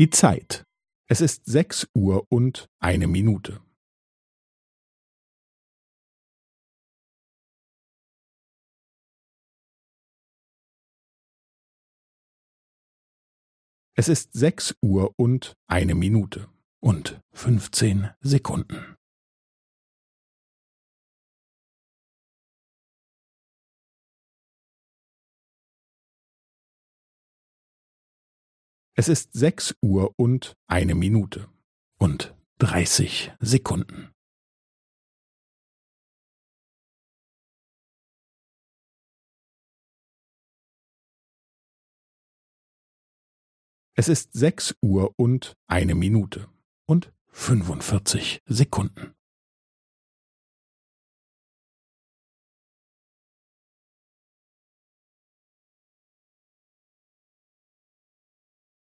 Die Zeit. Es ist sechs Uhr und eine Minute. Es ist sechs Uhr und eine Minute und fünfzehn Sekunden. Es ist sechs Uhr und eine Minute und dreißig Sekunden. Es ist sechs Uhr und eine Minute und fünfundvierzig Sekunden.